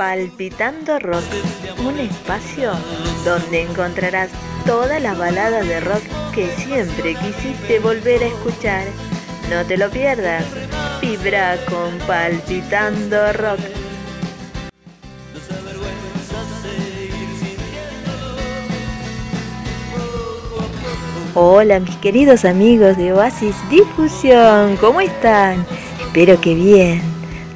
Palpitando Rock, un espacio donde encontrarás todas las baladas de rock que siempre quisiste volver a escuchar. No te lo pierdas, vibra con Palpitando Rock. Hola mis queridos amigos de Oasis Difusión, ¿cómo están? Espero que bien.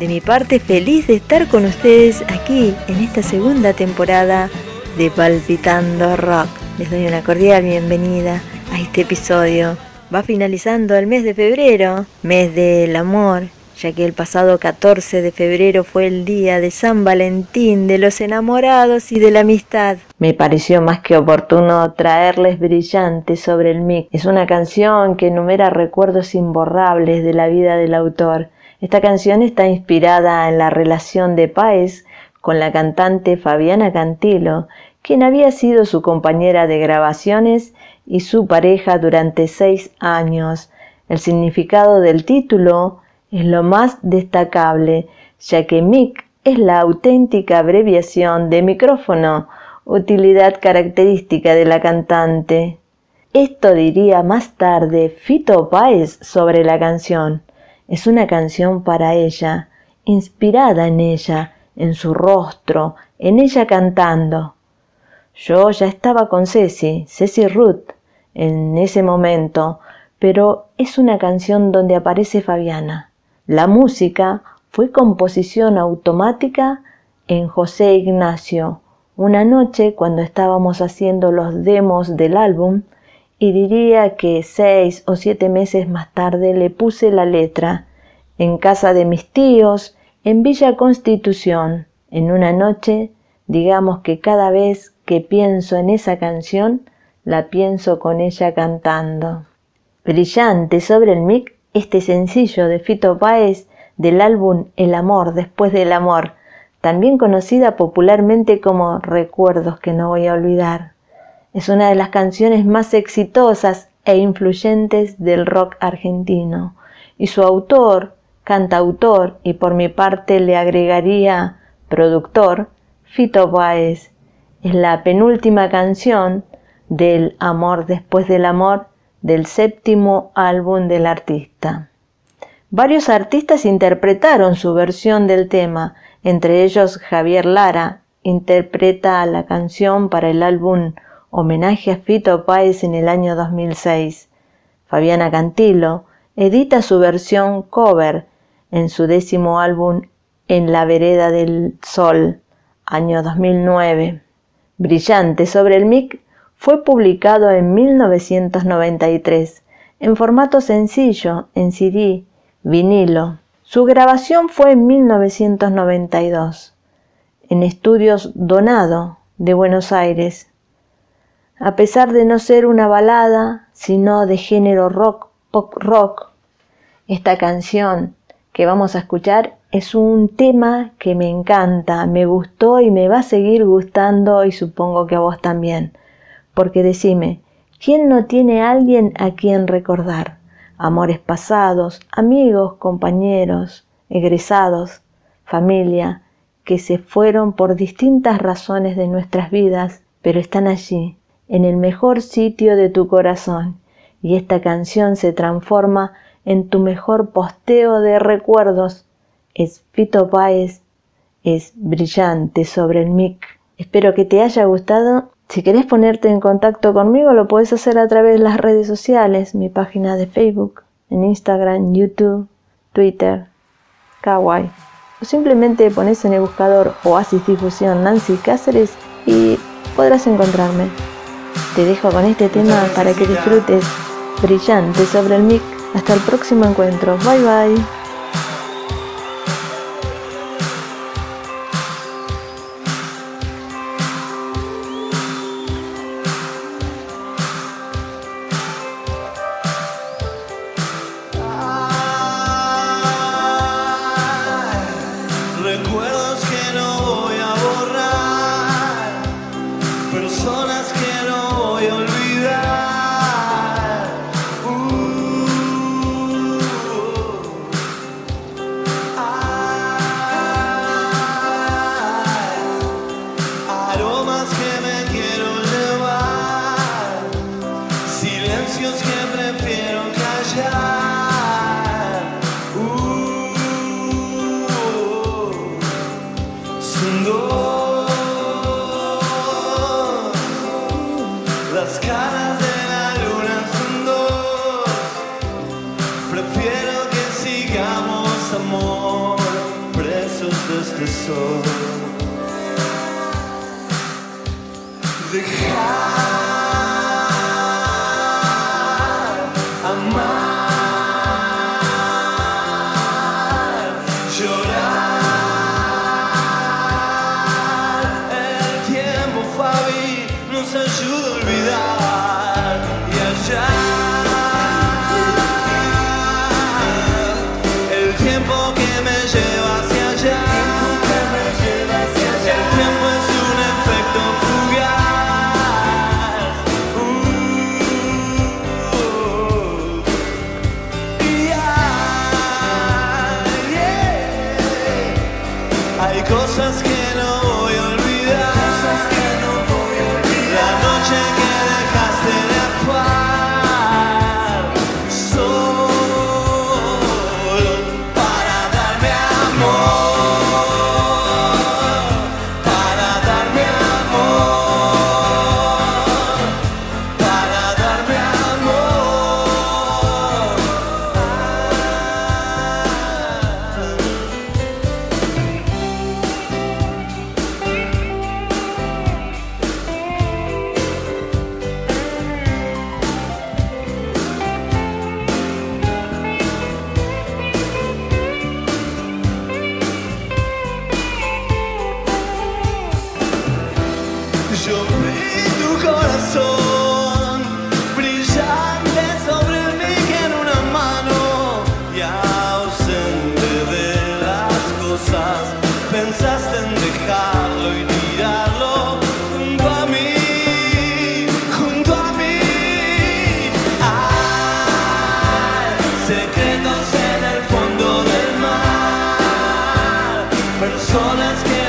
De mi parte feliz de estar con ustedes aquí en esta segunda temporada de Palpitando Rock. Les doy una cordial bienvenida a este episodio. Va finalizando el mes de febrero, mes del amor, ya que el pasado 14 de febrero fue el día de San Valentín, de los enamorados y de la amistad. Me pareció más que oportuno traerles Brillante sobre el mic. Es una canción que enumera recuerdos imborrables de la vida del autor. Esta canción está inspirada en la relación de Páez con la cantante Fabiana Cantilo, quien había sido su compañera de grabaciones y su pareja durante seis años. El significado del título es lo más destacable, ya que MIC es la auténtica abreviación de micrófono, utilidad característica de la cantante. Esto diría más tarde Fito Páez sobre la canción. Es una canción para ella, inspirada en ella, en su rostro, en ella cantando. Yo ya estaba con Ceci, Ceci Ruth, en ese momento, pero es una canción donde aparece Fabiana. La música fue composición automática en José Ignacio, una noche cuando estábamos haciendo los demos del álbum, y diría que seis o siete meses más tarde le puse la letra en casa de mis tíos, en Villa Constitución, en una noche, digamos que cada vez que pienso en esa canción, la pienso con ella cantando. Brillante sobre el mic este sencillo de Fito Páez del álbum El amor después del amor, también conocida popularmente como Recuerdos que no voy a olvidar. Es una de las canciones más exitosas e influyentes del rock argentino, y su autor, cantautor y por mi parte le agregaría productor, Fito Páez, es la penúltima canción del Amor después del amor del séptimo álbum del artista. Varios artistas interpretaron su versión del tema, entre ellos Javier Lara interpreta la canción para el álbum Homenaje a Fito Páez en el año 2006. Fabiana Cantilo edita su versión cover en su décimo álbum En la vereda del sol, año 2009. Brillante sobre el mic fue publicado en 1993 en formato sencillo, en CD, vinilo. Su grabación fue en 1992 en Estudios Donado de Buenos Aires. A pesar de no ser una balada, sino de género rock, pop rock, esta canción que vamos a escuchar es un tema que me encanta, me gustó y me va a seguir gustando y supongo que a vos también. Porque decime, ¿quién no tiene alguien a quien recordar? Amores pasados, amigos, compañeros, egresados, familia, que se fueron por distintas razones de nuestras vidas, pero están allí, en el mejor sitio de tu corazón, y esta canción se transforma en tu mejor posteo de recuerdos. Es Fito Páez, es brillante sobre el mic. Espero que te haya gustado si querés ponerte en contacto conmigo, lo puedes hacer a través de las redes sociales, mi página de Facebook, en Instagram, YouTube, Twitter, Kawaii. O simplemente pones en el buscador Oasis Difusión Nancy Cáceres y podrás encontrarme. Te dejo con este tema para que disfrutes brillante sobre el mic. Hasta el próximo encuentro. Bye bye. Dejadas de la luna son dos. Prefiero que sigamos, amor, presos desde este sol. De la luna son. cosas que So let's get